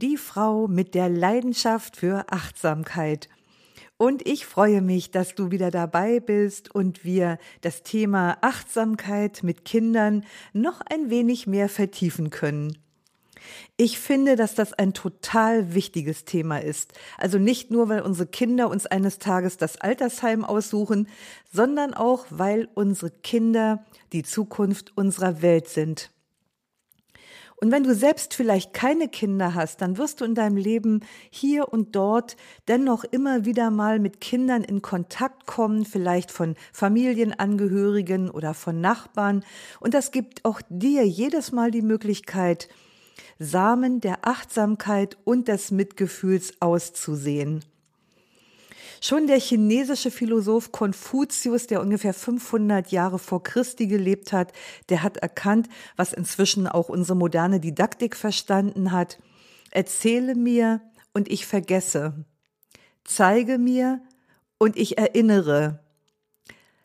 die Frau mit der Leidenschaft für Achtsamkeit. Und ich freue mich, dass du wieder dabei bist und wir das Thema Achtsamkeit mit Kindern noch ein wenig mehr vertiefen können. Ich finde, dass das ein total wichtiges Thema ist. Also nicht nur, weil unsere Kinder uns eines Tages das Altersheim aussuchen, sondern auch, weil unsere Kinder die Zukunft unserer Welt sind. Und wenn du selbst vielleicht keine Kinder hast, dann wirst du in deinem Leben hier und dort dennoch immer wieder mal mit Kindern in Kontakt kommen, vielleicht von Familienangehörigen oder von Nachbarn. Und das gibt auch dir jedes Mal die Möglichkeit, Samen der Achtsamkeit und des Mitgefühls auszusehen. Schon der chinesische Philosoph Konfuzius, der ungefähr 500 Jahre vor Christi gelebt hat, der hat erkannt, was inzwischen auch unsere moderne Didaktik verstanden hat. Erzähle mir und ich vergesse. Zeige mir und ich erinnere.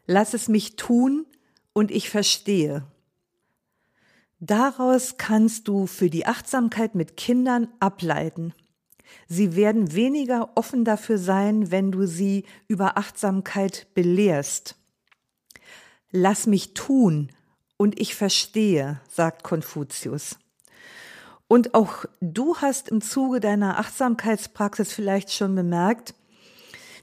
Lass es mich tun und ich verstehe. Daraus kannst du für die Achtsamkeit mit Kindern ableiten. Sie werden weniger offen dafür sein, wenn du sie über Achtsamkeit belehrst. Lass mich tun und ich verstehe, sagt Konfuzius. Und auch du hast im Zuge deiner Achtsamkeitspraxis vielleicht schon bemerkt,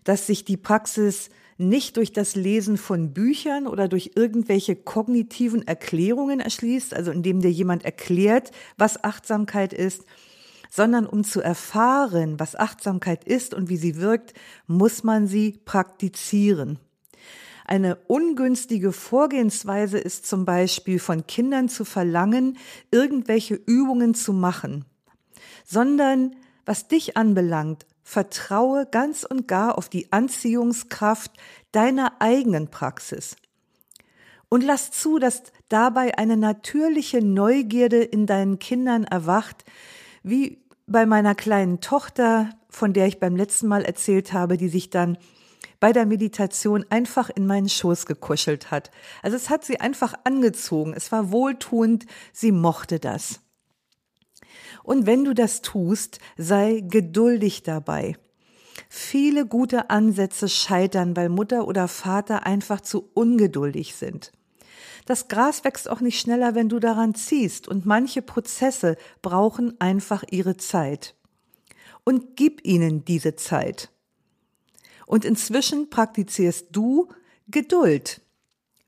dass sich die Praxis nicht durch das Lesen von Büchern oder durch irgendwelche kognitiven Erklärungen erschließt, also indem dir jemand erklärt, was Achtsamkeit ist, sondern um zu erfahren, was Achtsamkeit ist und wie sie wirkt, muss man sie praktizieren. Eine ungünstige Vorgehensweise ist zum Beispiel von Kindern zu verlangen, irgendwelche Übungen zu machen, sondern was dich anbelangt, vertraue ganz und gar auf die Anziehungskraft deiner eigenen Praxis. Und lass zu, dass dabei eine natürliche Neugierde in deinen Kindern erwacht, wie bei meiner kleinen Tochter, von der ich beim letzten Mal erzählt habe, die sich dann bei der Meditation einfach in meinen Schoß gekuschelt hat. Also es hat sie einfach angezogen. Es war wohltuend. Sie mochte das. Und wenn du das tust, sei geduldig dabei. Viele gute Ansätze scheitern, weil Mutter oder Vater einfach zu ungeduldig sind. Das Gras wächst auch nicht schneller, wenn du daran ziehst, und manche Prozesse brauchen einfach ihre Zeit. Und gib ihnen diese Zeit. Und inzwischen praktizierst du Geduld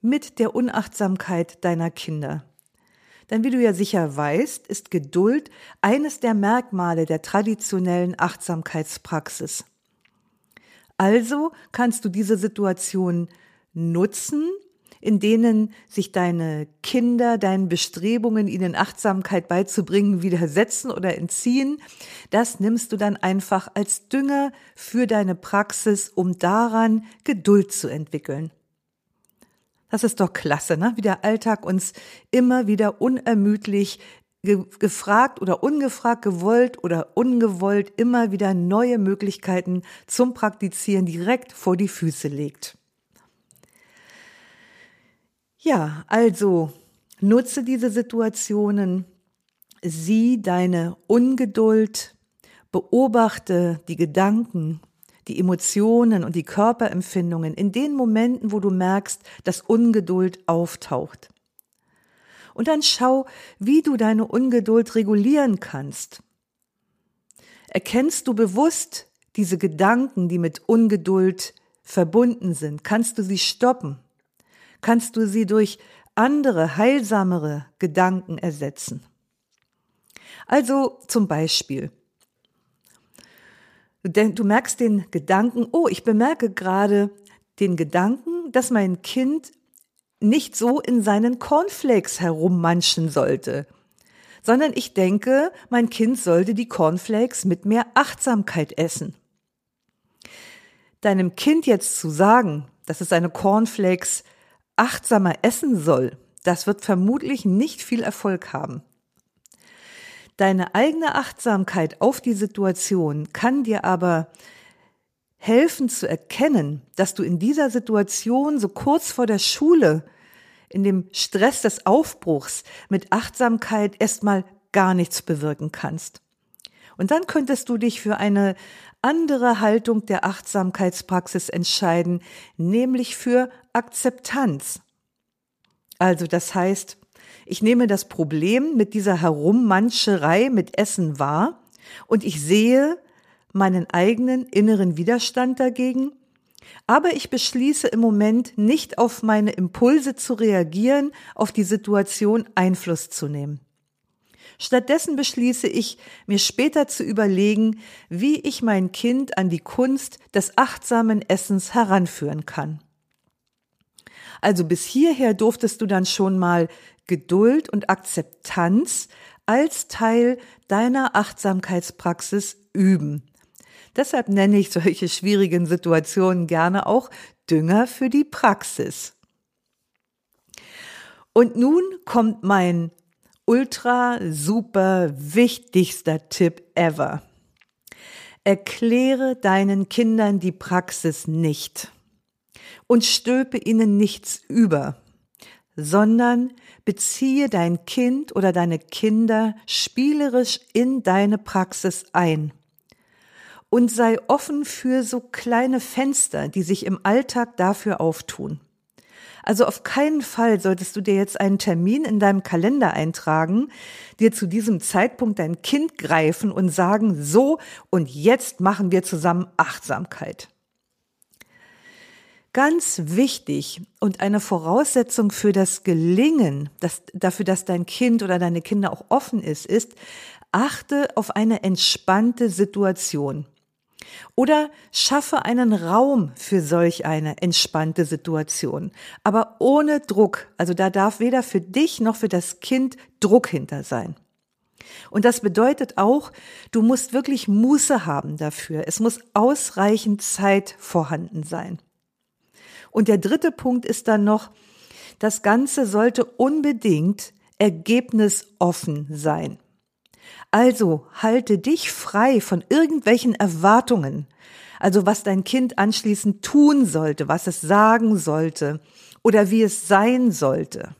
mit der Unachtsamkeit deiner Kinder. Denn wie du ja sicher weißt, ist Geduld eines der Merkmale der traditionellen Achtsamkeitspraxis. Also kannst du diese Situation nutzen, in denen sich deine Kinder deinen Bestrebungen, ihnen Achtsamkeit beizubringen, widersetzen oder entziehen, das nimmst du dann einfach als Dünger für deine Praxis, um daran Geduld zu entwickeln. Das ist doch klasse, ne? wie der Alltag uns immer wieder unermüdlich gefragt oder ungefragt, gewollt oder ungewollt immer wieder neue Möglichkeiten zum Praktizieren direkt vor die Füße legt. Ja, also nutze diese Situationen, sieh deine Ungeduld, beobachte die Gedanken, die Emotionen und die Körperempfindungen in den Momenten, wo du merkst, dass Ungeduld auftaucht. Und dann schau, wie du deine Ungeduld regulieren kannst. Erkennst du bewusst diese Gedanken, die mit Ungeduld verbunden sind? Kannst du sie stoppen? Kannst du sie durch andere, heilsamere Gedanken ersetzen. Also zum Beispiel, du merkst den Gedanken, oh, ich bemerke gerade den Gedanken, dass mein Kind nicht so in seinen Cornflakes herummanschen sollte. sondern ich denke, mein Kind sollte die Cornflakes mit mehr Achtsamkeit essen. Deinem Kind jetzt zu sagen, dass es seine Cornflakes achtsamer essen soll, das wird vermutlich nicht viel Erfolg haben. Deine eigene Achtsamkeit auf die Situation kann dir aber helfen zu erkennen, dass du in dieser Situation so kurz vor der Schule, in dem Stress des Aufbruchs mit Achtsamkeit erstmal gar nichts bewirken kannst. Und dann könntest du dich für eine andere Haltung der Achtsamkeitspraxis entscheiden, nämlich für Akzeptanz. Also das heißt, ich nehme das Problem mit dieser Herummanscherei mit Essen wahr und ich sehe meinen eigenen inneren Widerstand dagegen, aber ich beschließe im Moment nicht auf meine Impulse zu reagieren, auf die Situation Einfluss zu nehmen. Stattdessen beschließe ich, mir später zu überlegen, wie ich mein Kind an die Kunst des achtsamen Essens heranführen kann. Also bis hierher durftest du dann schon mal Geduld und Akzeptanz als Teil deiner Achtsamkeitspraxis üben. Deshalb nenne ich solche schwierigen Situationen gerne auch Dünger für die Praxis. Und nun kommt mein ultra super wichtigster Tipp ever. Erkläre deinen Kindern die Praxis nicht und stülpe ihnen nichts über, sondern beziehe dein Kind oder deine Kinder spielerisch in deine Praxis ein und sei offen für so kleine Fenster, die sich im Alltag dafür auftun. Also auf keinen Fall solltest du dir jetzt einen Termin in deinem Kalender eintragen, dir zu diesem Zeitpunkt dein Kind greifen und sagen, so und jetzt machen wir zusammen Achtsamkeit. Ganz wichtig und eine Voraussetzung für das Gelingen, das, dafür, dass dein Kind oder deine Kinder auch offen ist, ist, achte auf eine entspannte Situation. Oder schaffe einen Raum für solch eine entspannte Situation, aber ohne Druck. Also da darf weder für dich noch für das Kind Druck hinter sein. Und das bedeutet auch, du musst wirklich Muße haben dafür. Es muss ausreichend Zeit vorhanden sein. Und der dritte Punkt ist dann noch, das Ganze sollte unbedingt ergebnisoffen sein. Also halte dich frei von irgendwelchen Erwartungen, also was dein Kind anschließend tun sollte, was es sagen sollte oder wie es sein sollte.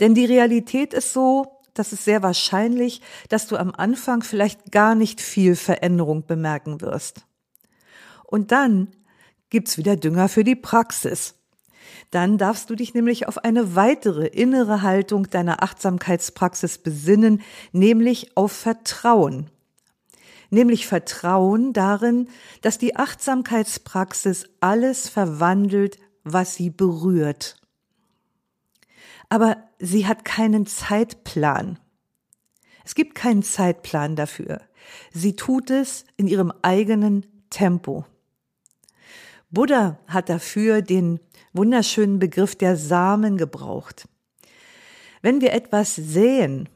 Denn die Realität ist so, dass es sehr wahrscheinlich, dass du am Anfang vielleicht gar nicht viel Veränderung bemerken wirst. Und dann gibt's wieder Dünger für die Praxis. Dann darfst du dich nämlich auf eine weitere innere Haltung deiner Achtsamkeitspraxis besinnen, nämlich auf Vertrauen. Nämlich Vertrauen darin, dass die Achtsamkeitspraxis alles verwandelt, was sie berührt. Aber sie hat keinen Zeitplan. Es gibt keinen Zeitplan dafür. Sie tut es in ihrem eigenen Tempo. Buddha hat dafür den wunderschönen Begriff der Samen gebraucht. Wenn wir etwas säen,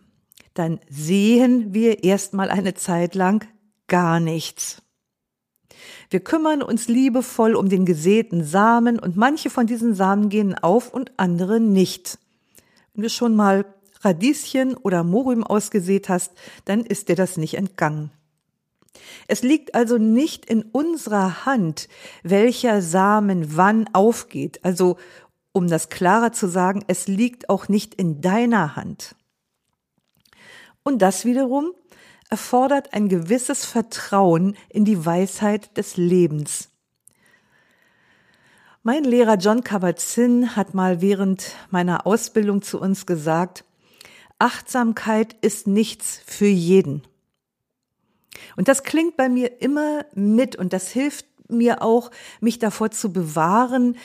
dann sehen wir erstmal eine Zeit lang gar nichts. Wir kümmern uns liebevoll um den gesäten Samen und manche von diesen Samen gehen auf und andere nicht. Wenn du schon mal Radieschen oder Mohrrüben ausgesät hast, dann ist dir das nicht entgangen. Es liegt also nicht in unserer Hand, welcher Samen wann aufgeht. Also, um das klarer zu sagen, es liegt auch nicht in deiner Hand. Und das wiederum erfordert ein gewisses Vertrauen in die Weisheit des Lebens. Mein Lehrer John Kabat-Zinn hat mal während meiner Ausbildung zu uns gesagt, Achtsamkeit ist nichts für jeden. Und das klingt bei mir immer mit und das hilft mir auch, mich davor zu bewahren,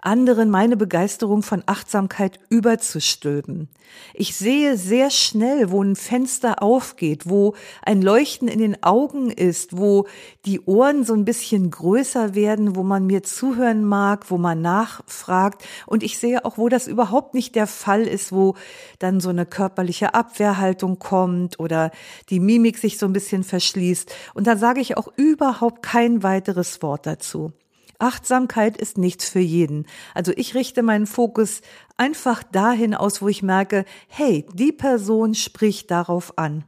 anderen meine Begeisterung von Achtsamkeit überzustülpen. Ich sehe sehr schnell, wo ein Fenster aufgeht, wo ein Leuchten in den Augen ist, wo die Ohren so ein bisschen größer werden, wo man mir zuhören mag, wo man nachfragt. Und ich sehe auch, wo das überhaupt nicht der Fall ist, wo dann so eine körperliche Abwehrhaltung kommt oder die Mimik sich so ein bisschen verschließt. Und dann sage ich auch überhaupt kein weiteres Wort dazu. Achtsamkeit ist nichts für jeden. Also ich richte meinen Fokus einfach dahin aus, wo ich merke, hey, die Person spricht darauf an.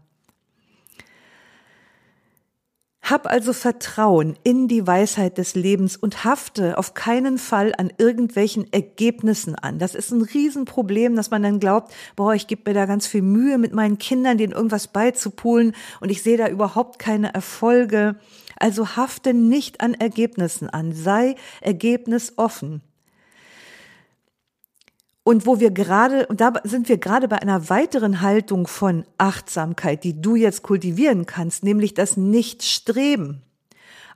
Hab also Vertrauen in die Weisheit des Lebens und hafte auf keinen Fall an irgendwelchen Ergebnissen an. Das ist ein Riesenproblem, dass man dann glaubt, boah, ich gebe mir da ganz viel Mühe mit meinen Kindern, denen irgendwas beizupulen und ich sehe da überhaupt keine Erfolge. Also hafte nicht an Ergebnissen an, sei ergebnisoffen. Und wo wir gerade, und da sind wir gerade bei einer weiteren Haltung von Achtsamkeit, die du jetzt kultivieren kannst, nämlich das Nichtstreben.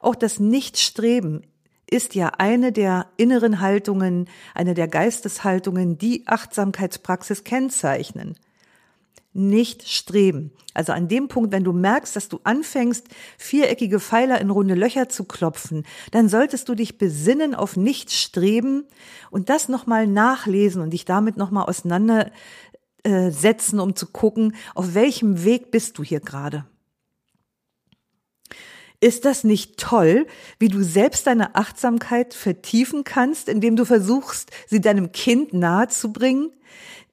Auch das Nichtstreben ist ja eine der inneren Haltungen, eine der Geisteshaltungen, die Achtsamkeitspraxis kennzeichnen nicht streben. Also an dem Punkt, wenn du merkst, dass du anfängst, viereckige Pfeiler in runde Löcher zu klopfen, dann solltest du dich besinnen auf nicht streben und das nochmal nachlesen und dich damit nochmal auseinandersetzen, um zu gucken, auf welchem Weg bist du hier gerade. Ist das nicht toll, wie du selbst deine Achtsamkeit vertiefen kannst, indem du versuchst, sie deinem Kind nahezubringen?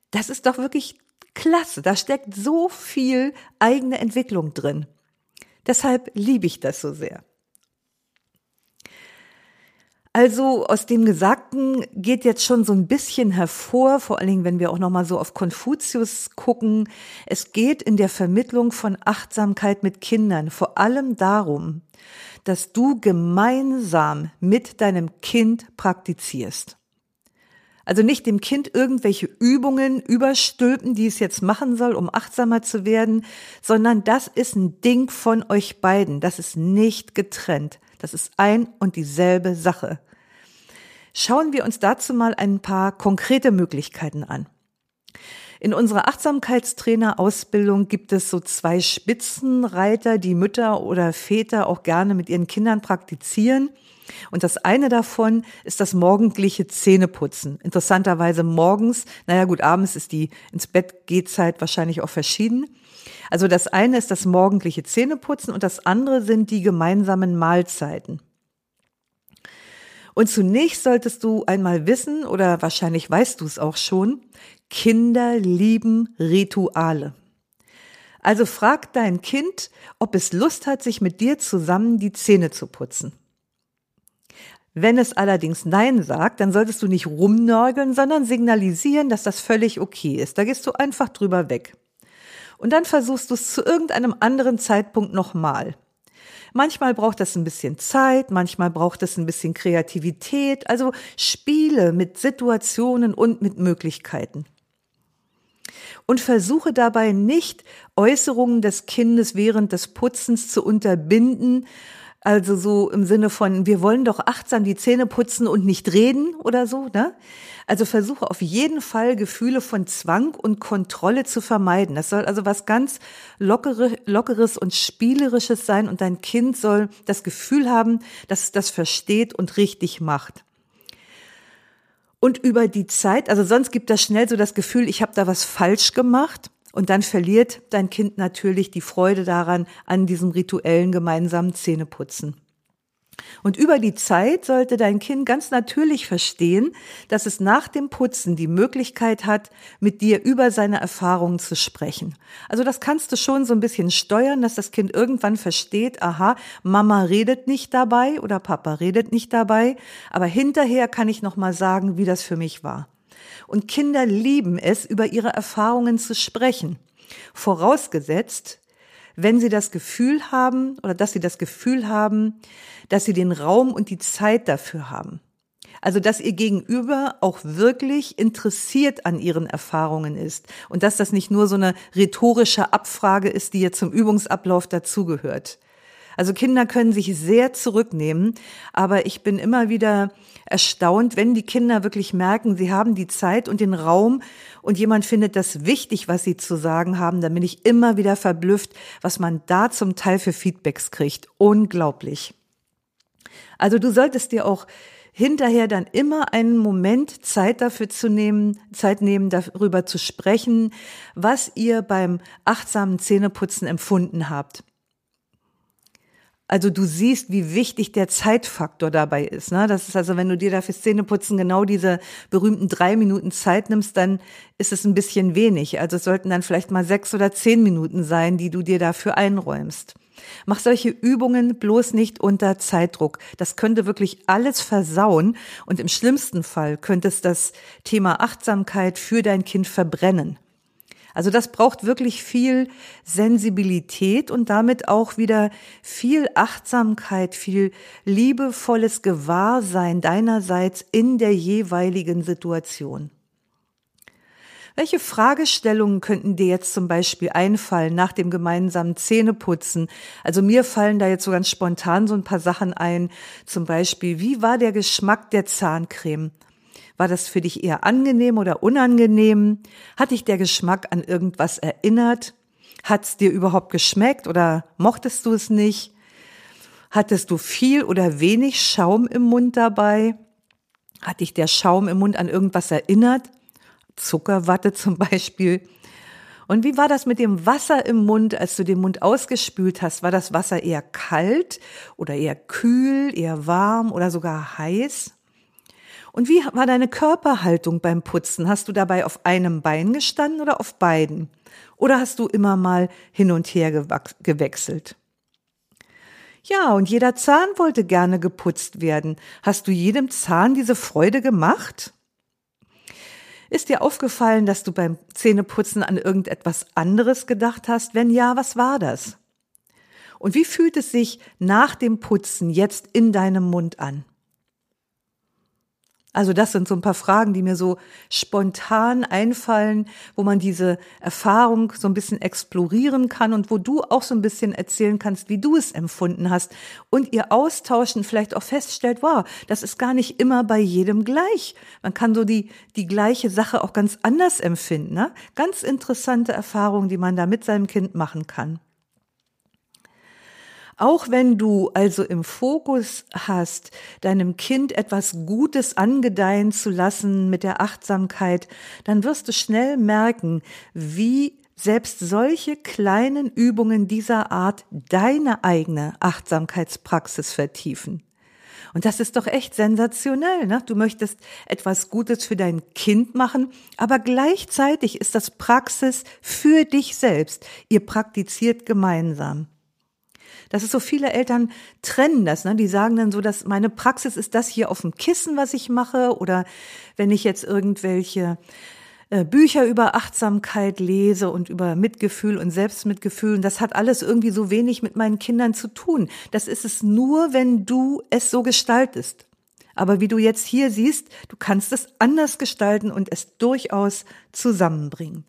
Das ist doch wirklich klasse, da steckt so viel eigene Entwicklung drin. Deshalb liebe ich das so sehr. Also aus dem Gesagten geht jetzt schon so ein bisschen hervor, vor allen Dingen, wenn wir auch noch mal so auf Konfuzius gucken. Es geht in der Vermittlung von Achtsamkeit mit Kindern vor allem darum, dass du gemeinsam mit deinem Kind praktizierst. Also nicht dem Kind irgendwelche Übungen überstülpen, die es jetzt machen soll, um achtsamer zu werden, sondern das ist ein Ding von euch beiden. Das ist nicht getrennt. Das ist ein und dieselbe Sache. Schauen wir uns dazu mal ein paar konkrete Möglichkeiten an. In unserer Achtsamkeitstrainer-Ausbildung gibt es so zwei Spitzenreiter, die Mütter oder Väter auch gerne mit ihren Kindern praktizieren. Und das eine davon ist das morgendliche Zähneputzen. Interessanterweise morgens, naja gut, abends ist die ins Bett Gehzeit wahrscheinlich auch verschieden. Also das eine ist das morgendliche Zähneputzen und das andere sind die gemeinsamen Mahlzeiten. Und zunächst solltest du einmal wissen, oder wahrscheinlich weißt du es auch schon, Kinder lieben Rituale. Also frag dein Kind, ob es Lust hat, sich mit dir zusammen die Zähne zu putzen. Wenn es allerdings Nein sagt, dann solltest du nicht rumnörgeln, sondern signalisieren, dass das völlig okay ist. Da gehst du einfach drüber weg. Und dann versuchst du es zu irgendeinem anderen Zeitpunkt nochmal. Manchmal braucht das ein bisschen Zeit, manchmal braucht es ein bisschen Kreativität, also Spiele mit Situationen und mit Möglichkeiten. Und versuche dabei nicht Äußerungen des Kindes während des Putzens zu unterbinden also so im Sinne von, wir wollen doch achtsam die Zähne putzen und nicht reden oder so, ne? Also versuche auf jeden Fall Gefühle von Zwang und Kontrolle zu vermeiden. Das soll also was ganz lockere, lockeres und spielerisches sein und dein Kind soll das Gefühl haben, dass es das versteht und richtig macht. Und über die Zeit, also sonst gibt das schnell so das Gefühl, ich habe da was falsch gemacht. Und dann verliert dein Kind natürlich die Freude daran, an diesem rituellen gemeinsamen Zähneputzen. Und über die Zeit sollte dein Kind ganz natürlich verstehen, dass es nach dem Putzen die Möglichkeit hat, mit dir über seine Erfahrungen zu sprechen. Also das kannst du schon so ein bisschen steuern, dass das Kind irgendwann versteht, aha, Mama redet nicht dabei oder Papa redet nicht dabei, aber hinterher kann ich noch mal sagen, wie das für mich war. Und Kinder lieben es, über ihre Erfahrungen zu sprechen. Vorausgesetzt, wenn sie das Gefühl haben oder dass sie das Gefühl haben, dass sie den Raum und die Zeit dafür haben. Also, dass ihr Gegenüber auch wirklich interessiert an ihren Erfahrungen ist und dass das nicht nur so eine rhetorische Abfrage ist, die ihr zum Übungsablauf dazugehört. Also Kinder können sich sehr zurücknehmen, aber ich bin immer wieder erstaunt, wenn die Kinder wirklich merken, sie haben die Zeit und den Raum und jemand findet das wichtig, was sie zu sagen haben, dann bin ich immer wieder verblüfft, was man da zum Teil für Feedbacks kriegt. Unglaublich. Also du solltest dir auch hinterher dann immer einen Moment Zeit dafür zu nehmen, Zeit nehmen, darüber zu sprechen, was ihr beim achtsamen Zähneputzen empfunden habt. Also du siehst, wie wichtig der Zeitfaktor dabei ist. Ne? Das ist also, wenn du dir da fürs Zähneputzen genau diese berühmten drei Minuten Zeit nimmst, dann ist es ein bisschen wenig. Also es sollten dann vielleicht mal sechs oder zehn Minuten sein, die du dir dafür einräumst. Mach solche Übungen bloß nicht unter Zeitdruck. Das könnte wirklich alles versauen und im schlimmsten Fall könnte es das Thema Achtsamkeit für dein Kind verbrennen. Also das braucht wirklich viel Sensibilität und damit auch wieder viel Achtsamkeit, viel liebevolles Gewahrsein deinerseits in der jeweiligen Situation. Welche Fragestellungen könnten dir jetzt zum Beispiel einfallen nach dem gemeinsamen Zähneputzen? Also mir fallen da jetzt so ganz spontan so ein paar Sachen ein. Zum Beispiel, wie war der Geschmack der Zahncreme? War das für dich eher angenehm oder unangenehm? Hat dich der Geschmack an irgendwas erinnert? Hat's dir überhaupt geschmeckt oder mochtest du es nicht? Hattest du viel oder wenig Schaum im Mund dabei? Hat dich der Schaum im Mund an irgendwas erinnert? Zuckerwatte zum Beispiel. Und wie war das mit dem Wasser im Mund, als du den Mund ausgespült hast? War das Wasser eher kalt oder eher kühl, eher warm oder sogar heiß? Und wie war deine Körperhaltung beim Putzen? Hast du dabei auf einem Bein gestanden oder auf beiden? Oder hast du immer mal hin und her gewechselt? Ja, und jeder Zahn wollte gerne geputzt werden. Hast du jedem Zahn diese Freude gemacht? Ist dir aufgefallen, dass du beim Zähneputzen an irgendetwas anderes gedacht hast? Wenn ja, was war das? Und wie fühlt es sich nach dem Putzen jetzt in deinem Mund an? Also das sind so ein paar Fragen, die mir so spontan einfallen, wo man diese Erfahrung so ein bisschen explorieren kann und wo du auch so ein bisschen erzählen kannst, wie du es empfunden hast und ihr austauschen vielleicht auch feststellt, wow, das ist gar nicht immer bei jedem gleich. Man kann so die, die gleiche Sache auch ganz anders empfinden. Ne? Ganz interessante Erfahrungen, die man da mit seinem Kind machen kann. Auch wenn du also im Fokus hast, deinem Kind etwas Gutes angedeihen zu lassen mit der Achtsamkeit, dann wirst du schnell merken, wie selbst solche kleinen Übungen dieser Art deine eigene Achtsamkeitspraxis vertiefen. Und das ist doch echt sensationell. Ne? Du möchtest etwas Gutes für dein Kind machen, aber gleichzeitig ist das Praxis für dich selbst. Ihr praktiziert gemeinsam. Das ist so, viele Eltern trennen das. Ne? Die sagen dann so, dass meine Praxis ist das hier auf dem Kissen, was ich mache. Oder wenn ich jetzt irgendwelche äh, Bücher über Achtsamkeit lese und über Mitgefühl und Selbstmitgefühl. Und das hat alles irgendwie so wenig mit meinen Kindern zu tun. Das ist es nur, wenn du es so gestaltest. Aber wie du jetzt hier siehst, du kannst es anders gestalten und es durchaus zusammenbringen.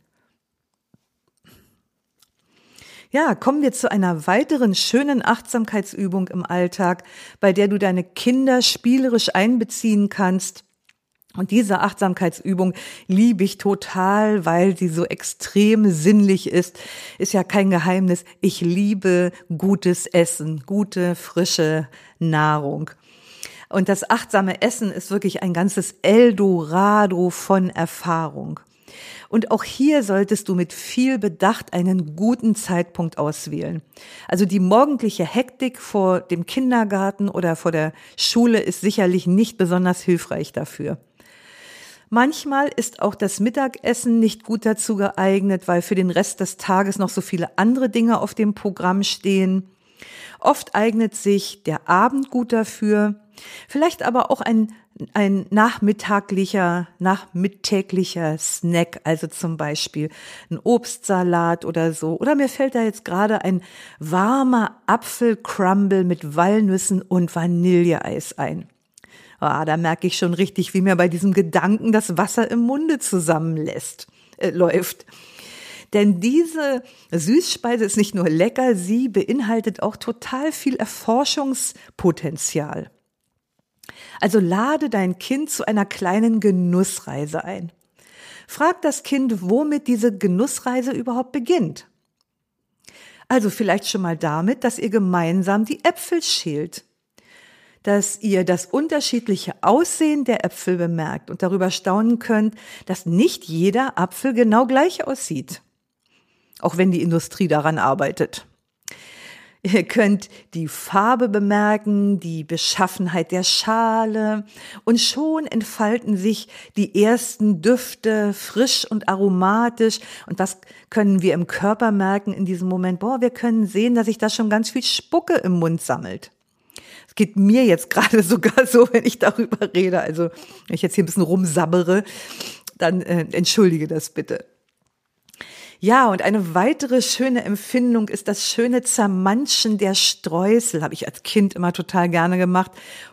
Ja, kommen wir zu einer weiteren schönen Achtsamkeitsübung im Alltag, bei der du deine Kinder spielerisch einbeziehen kannst. Und diese Achtsamkeitsübung liebe ich total, weil sie so extrem sinnlich ist. Ist ja kein Geheimnis. Ich liebe gutes Essen, gute, frische Nahrung. Und das achtsame Essen ist wirklich ein ganzes Eldorado von Erfahrung. Und auch hier solltest du mit viel Bedacht einen guten Zeitpunkt auswählen. Also die morgendliche Hektik vor dem Kindergarten oder vor der Schule ist sicherlich nicht besonders hilfreich dafür. Manchmal ist auch das Mittagessen nicht gut dazu geeignet, weil für den Rest des Tages noch so viele andere Dinge auf dem Programm stehen. Oft eignet sich der Abend gut dafür, vielleicht aber auch ein ein nachmittaglicher, nachmittäglicher Snack, also zum Beispiel ein Obstsalat oder so. Oder mir fällt da jetzt gerade ein warmer Apfelcrumble mit Walnüssen und Vanilleeis ein. Ah, da merke ich schon richtig, wie mir bei diesem Gedanken das Wasser im Munde zusammenlässt, äh, läuft. Denn diese Süßspeise ist nicht nur lecker, sie beinhaltet auch total viel Erforschungspotenzial. Also lade dein Kind zu einer kleinen Genussreise ein. Frag das Kind, womit diese Genussreise überhaupt beginnt. Also vielleicht schon mal damit, dass ihr gemeinsam die Äpfel schält, dass ihr das unterschiedliche Aussehen der Äpfel bemerkt und darüber staunen könnt, dass nicht jeder Apfel genau gleich aussieht, auch wenn die Industrie daran arbeitet. Ihr könnt die Farbe bemerken, die Beschaffenheit der Schale und schon entfalten sich die ersten Düfte frisch und aromatisch. Und was können wir im Körper merken in diesem Moment? Boah, wir können sehen, dass sich da schon ganz viel Spucke im Mund sammelt. Es geht mir jetzt gerade sogar so, wenn ich darüber rede. Also, wenn ich jetzt hier ein bisschen rumsabbere, dann äh, entschuldige das bitte. Ja, und eine weitere schöne Empfindung ist das schöne Zermanschen der Streusel. Habe ich als Kind immer total gerne gemacht.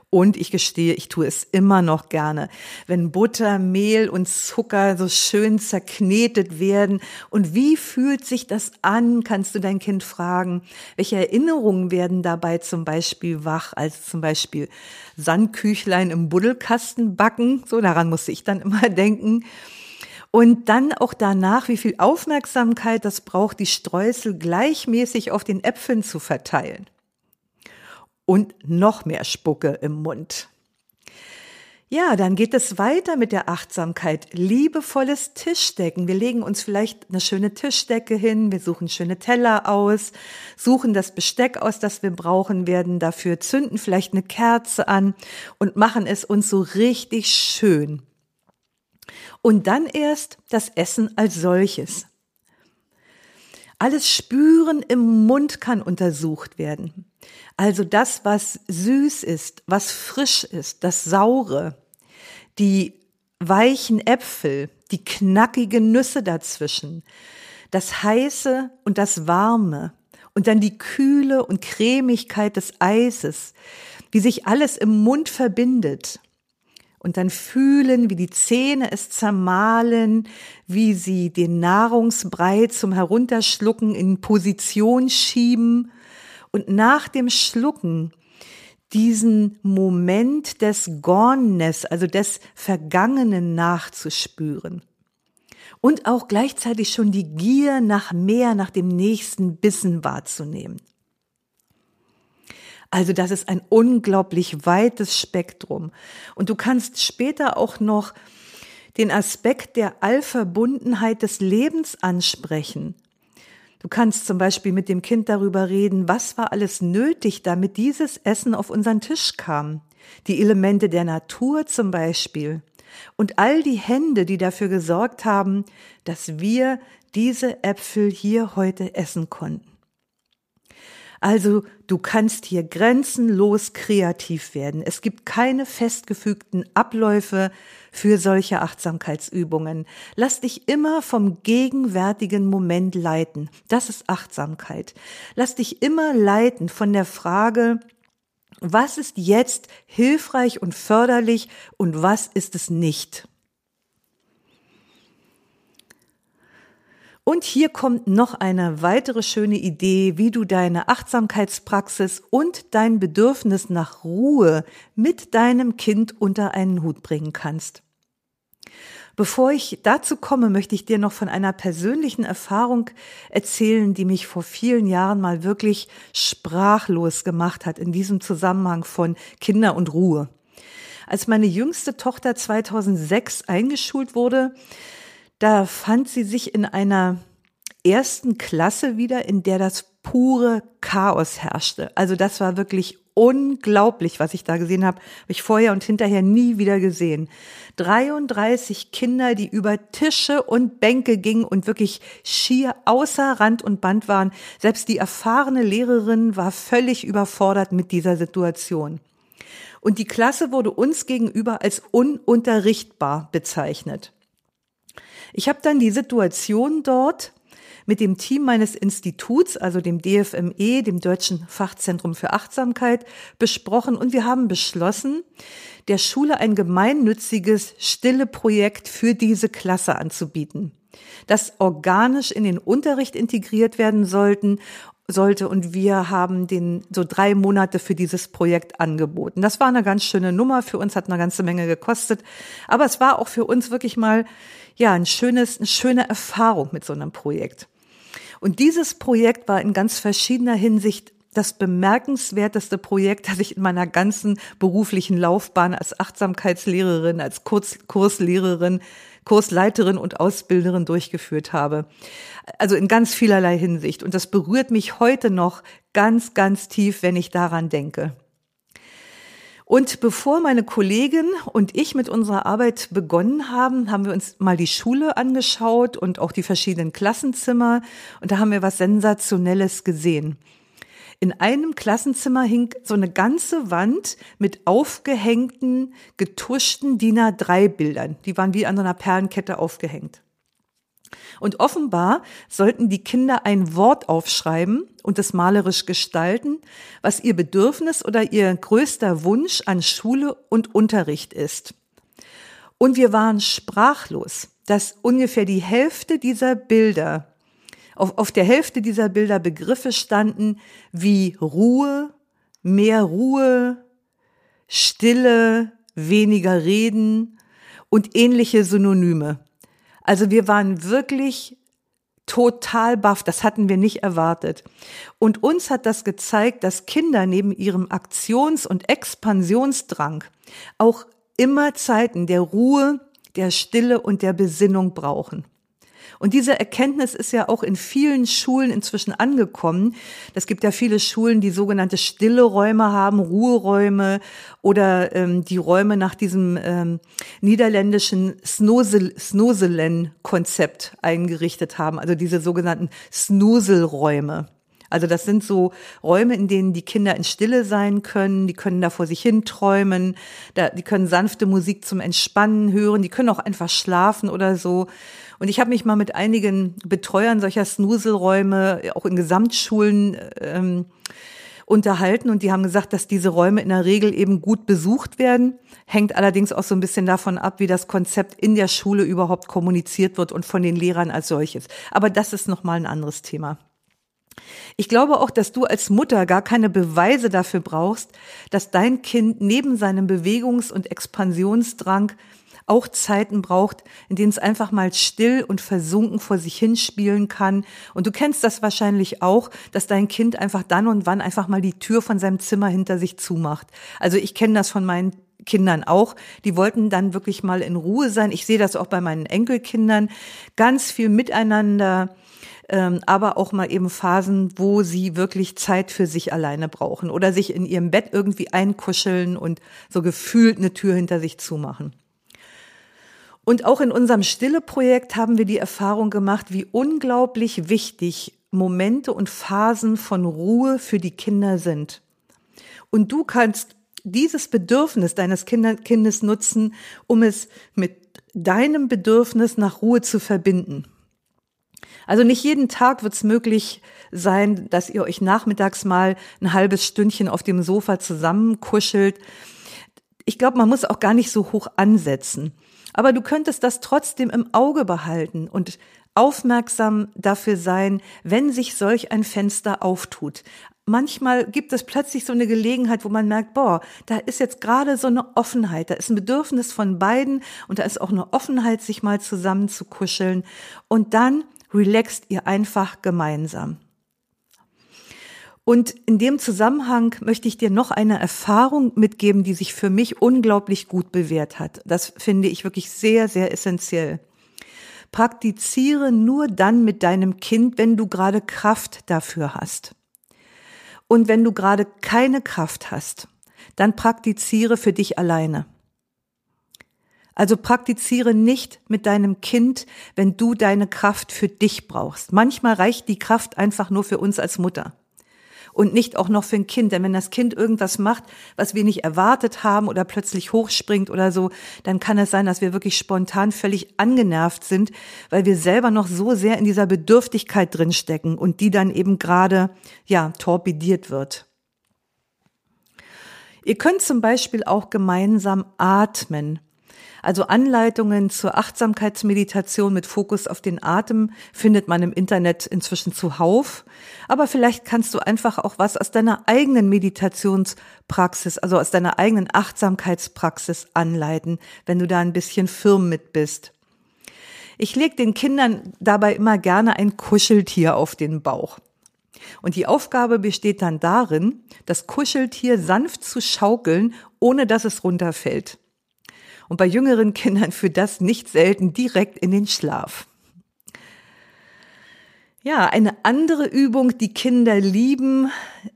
Und ich gestehe, ich tue es immer noch gerne. Wenn Butter, Mehl und Zucker so schön zerknetet werden. Und wie fühlt sich das an, kannst du dein Kind fragen. Welche Erinnerungen werden dabei zum Beispiel wach, als zum Beispiel Sandküchlein im Buddelkasten backen? So, daran musste ich dann immer denken. Und dann auch danach, wie viel Aufmerksamkeit das braucht, die Streusel gleichmäßig auf den Äpfeln zu verteilen. Und noch mehr Spucke im Mund. Ja, dann geht es weiter mit der Achtsamkeit. Liebevolles Tischdecken. Wir legen uns vielleicht eine schöne Tischdecke hin, wir suchen schöne Teller aus, suchen das Besteck aus, das wir brauchen, werden dafür zünden vielleicht eine Kerze an und machen es uns so richtig schön und dann erst das Essen als solches. Alles Spüren im Mund kann untersucht werden. Also das, was süß ist, was frisch ist, das Saure, die weichen Äpfel, die knackigen Nüsse dazwischen, das Heiße und das Warme und dann die Kühle und Cremigkeit des Eises, wie sich alles im Mund verbindet und dann fühlen, wie die Zähne es zermahlen, wie sie den Nahrungsbrei zum Herunterschlucken in Position schieben und nach dem Schlucken diesen Moment des Gornness, also des Vergangenen nachzuspüren. Und auch gleichzeitig schon die Gier nach mehr, nach dem nächsten Bissen wahrzunehmen. Also das ist ein unglaublich weites Spektrum. Und du kannst später auch noch den Aspekt der Allverbundenheit des Lebens ansprechen. Du kannst zum Beispiel mit dem Kind darüber reden, was war alles nötig, damit dieses Essen auf unseren Tisch kam. Die Elemente der Natur zum Beispiel. Und all die Hände, die dafür gesorgt haben, dass wir diese Äpfel hier heute essen konnten. Also du kannst hier grenzenlos kreativ werden. Es gibt keine festgefügten Abläufe für solche Achtsamkeitsübungen. Lass dich immer vom gegenwärtigen Moment leiten. Das ist Achtsamkeit. Lass dich immer leiten von der Frage, was ist jetzt hilfreich und förderlich und was ist es nicht? Und hier kommt noch eine weitere schöne Idee, wie du deine Achtsamkeitspraxis und dein Bedürfnis nach Ruhe mit deinem Kind unter einen Hut bringen kannst. Bevor ich dazu komme, möchte ich dir noch von einer persönlichen Erfahrung erzählen, die mich vor vielen Jahren mal wirklich sprachlos gemacht hat in diesem Zusammenhang von Kinder und Ruhe. Als meine jüngste Tochter 2006 eingeschult wurde, da fand sie sich in einer ersten Klasse wieder, in der das pure Chaos herrschte. Also das war wirklich unglaublich, was ich da gesehen habe. Habe ich vorher und hinterher nie wieder gesehen. 33 Kinder, die über Tische und Bänke gingen und wirklich schier außer Rand und Band waren. Selbst die erfahrene Lehrerin war völlig überfordert mit dieser Situation. Und die Klasse wurde uns gegenüber als ununterrichtbar bezeichnet. Ich habe dann die Situation dort mit dem Team meines Instituts, also dem DFME, dem Deutschen Fachzentrum für Achtsamkeit, besprochen und wir haben beschlossen, der Schule ein gemeinnütziges stille Projekt für diese Klasse anzubieten. das organisch in den Unterricht integriert werden sollten sollte und wir haben den so drei Monate für dieses Projekt angeboten. Das war eine ganz schöne Nummer für uns, hat eine ganze Menge gekostet, aber es war auch für uns wirklich mal ja ein schönes, eine schöne Erfahrung mit so einem Projekt. Und dieses Projekt war in ganz verschiedener Hinsicht das bemerkenswerteste Projekt, das ich in meiner ganzen beruflichen Laufbahn als Achtsamkeitslehrerin, als Kurs Kurslehrerin, Kursleiterin und Ausbilderin durchgeführt habe. Also in ganz vielerlei Hinsicht. Und das berührt mich heute noch ganz, ganz tief, wenn ich daran denke. Und bevor meine Kollegin und ich mit unserer Arbeit begonnen haben, haben wir uns mal die Schule angeschaut und auch die verschiedenen Klassenzimmer. Und da haben wir was Sensationelles gesehen. In einem Klassenzimmer hing so eine ganze Wand mit aufgehängten, getuschten DIN A3 Bildern. Die waren wie an so einer Perlenkette aufgehängt. Und offenbar sollten die Kinder ein Wort aufschreiben und es malerisch gestalten, was ihr Bedürfnis oder ihr größter Wunsch an Schule und Unterricht ist. Und wir waren sprachlos, dass ungefähr die Hälfte dieser Bilder auf, auf der Hälfte dieser Bilder Begriffe standen wie Ruhe, mehr Ruhe, Stille, weniger Reden und ähnliche Synonyme. Also wir waren wirklich total baff. Das hatten wir nicht erwartet. Und uns hat das gezeigt, dass Kinder neben ihrem Aktions- und Expansionsdrang auch immer Zeiten der Ruhe, der Stille und der Besinnung brauchen. Und diese Erkenntnis ist ja auch in vielen Schulen inzwischen angekommen. Es gibt ja viele Schulen, die sogenannte stille Räume haben, Ruheräume oder ähm, die Räume nach diesem ähm, niederländischen Snoselen-Konzept eingerichtet haben, also diese sogenannten Snuselräume. Also das sind so Räume, in denen die Kinder in Stille sein können, die können da vor sich hin träumen, da, die können sanfte Musik zum Entspannen hören, die können auch einfach schlafen oder so. Und ich habe mich mal mit einigen Betreuern solcher Snuselräume, auch in Gesamtschulen, ähm, unterhalten und die haben gesagt, dass diese Räume in der Regel eben gut besucht werden. Hängt allerdings auch so ein bisschen davon ab, wie das Konzept in der Schule überhaupt kommuniziert wird und von den Lehrern als solches. Aber das ist nochmal ein anderes Thema. Ich glaube auch, dass du als Mutter gar keine Beweise dafür brauchst, dass dein Kind neben seinem Bewegungs- und Expansionsdrang auch Zeiten braucht, in denen es einfach mal still und versunken vor sich hinspielen kann. Und du kennst das wahrscheinlich auch, dass dein Kind einfach dann und wann einfach mal die Tür von seinem Zimmer hinter sich zumacht. Also ich kenne das von meinen Kindern auch. Die wollten dann wirklich mal in Ruhe sein. Ich sehe das auch bei meinen Enkelkindern. Ganz viel miteinander ähm, aber auch mal eben Phasen, wo sie wirklich Zeit für sich alleine brauchen oder sich in ihrem Bett irgendwie einkuscheln und so gefühlt eine Tür hinter sich zumachen. Und auch in unserem Stille-Projekt haben wir die Erfahrung gemacht, wie unglaublich wichtig Momente und Phasen von Ruhe für die Kinder sind. Und du kannst dieses Bedürfnis deines Kindes nutzen, um es mit deinem Bedürfnis nach Ruhe zu verbinden. Also nicht jeden Tag wird es möglich sein, dass ihr euch nachmittags mal ein halbes Stündchen auf dem Sofa zusammenkuschelt. Ich glaube, man muss auch gar nicht so hoch ansetzen. Aber du könntest das trotzdem im Auge behalten und aufmerksam dafür sein, wenn sich solch ein Fenster auftut. Manchmal gibt es plötzlich so eine Gelegenheit, wo man merkt, boah, da ist jetzt gerade so eine Offenheit, da ist ein Bedürfnis von beiden und da ist auch eine Offenheit, sich mal zusammen zu kuscheln. Und dann relaxt ihr einfach gemeinsam. Und in dem Zusammenhang möchte ich dir noch eine Erfahrung mitgeben, die sich für mich unglaublich gut bewährt hat. Das finde ich wirklich sehr, sehr essentiell. Praktiziere nur dann mit deinem Kind, wenn du gerade Kraft dafür hast. Und wenn du gerade keine Kraft hast, dann praktiziere für dich alleine. Also praktiziere nicht mit deinem Kind, wenn du deine Kraft für dich brauchst. Manchmal reicht die Kraft einfach nur für uns als Mutter und nicht auch noch für ein Kind. Denn wenn das Kind irgendwas macht, was wir nicht erwartet haben oder plötzlich hochspringt oder so, dann kann es sein, dass wir wirklich spontan völlig angenervt sind, weil wir selber noch so sehr in dieser Bedürftigkeit drinstecken und die dann eben gerade, ja, torpediert wird. Ihr könnt zum Beispiel auch gemeinsam atmen. Also Anleitungen zur Achtsamkeitsmeditation mit Fokus auf den Atem findet man im Internet inzwischen zuhauf. Aber vielleicht kannst du einfach auch was aus deiner eigenen Meditationspraxis, also aus deiner eigenen Achtsamkeitspraxis anleiten, wenn du da ein bisschen firm mit bist. Ich lege den Kindern dabei immer gerne ein Kuscheltier auf den Bauch. Und die Aufgabe besteht dann darin, das Kuscheltier sanft zu schaukeln, ohne dass es runterfällt. Und bei jüngeren Kindern führt das nicht selten direkt in den Schlaf. Ja, eine andere Übung, die Kinder lieben,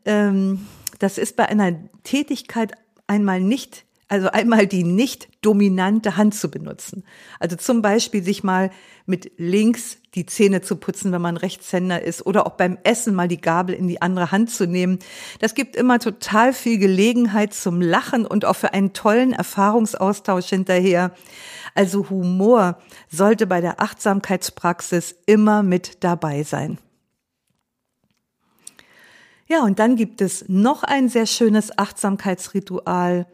ähm, das ist bei einer Tätigkeit einmal nicht also einmal die nicht dominante Hand zu benutzen. Also zum Beispiel sich mal mit links die Zähne zu putzen, wenn man Rechtshänder ist, oder auch beim Essen mal die Gabel in die andere Hand zu nehmen. Das gibt immer total viel Gelegenheit zum Lachen und auch für einen tollen Erfahrungsaustausch hinterher. Also Humor sollte bei der Achtsamkeitspraxis immer mit dabei sein. Ja, und dann gibt es noch ein sehr schönes Achtsamkeitsritual.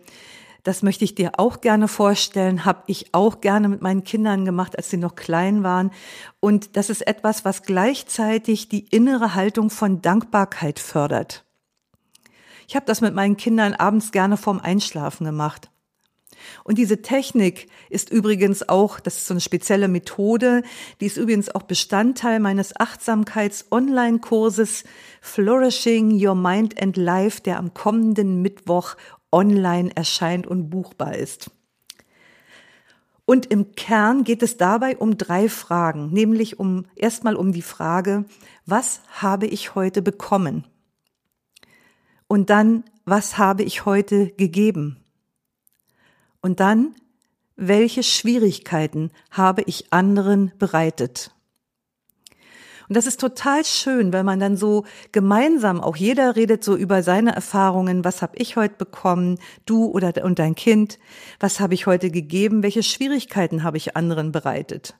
Das möchte ich dir auch gerne vorstellen, habe ich auch gerne mit meinen Kindern gemacht, als sie noch klein waren. Und das ist etwas, was gleichzeitig die innere Haltung von Dankbarkeit fördert. Ich habe das mit meinen Kindern abends gerne vorm Einschlafen gemacht. Und diese Technik ist übrigens auch, das ist so eine spezielle Methode, die ist übrigens auch Bestandteil meines Achtsamkeits-Online-Kurses Flourishing Your Mind and Life, der am kommenden Mittwoch online erscheint und buchbar ist. Und im Kern geht es dabei um drei Fragen, nämlich um erstmal um die Frage, was habe ich heute bekommen? Und dann, was habe ich heute gegeben? Und dann, welche Schwierigkeiten habe ich anderen bereitet? Und das ist total schön, weil man dann so gemeinsam, auch jeder redet so über seine Erfahrungen, was habe ich heute bekommen, du oder und dein Kind, was habe ich heute gegeben, welche Schwierigkeiten habe ich anderen bereitet.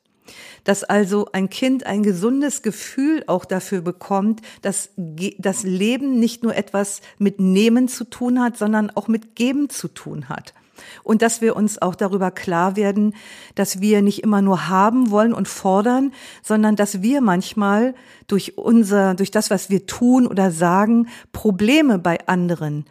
Dass also ein Kind ein gesundes Gefühl auch dafür bekommt, dass das Leben nicht nur etwas mit Nehmen zu tun hat, sondern auch mit Geben zu tun hat und dass wir uns auch darüber klar werden, dass wir nicht immer nur haben wollen und fordern, sondern dass wir manchmal durch unser, durch das, was wir tun oder sagen, Probleme bei anderen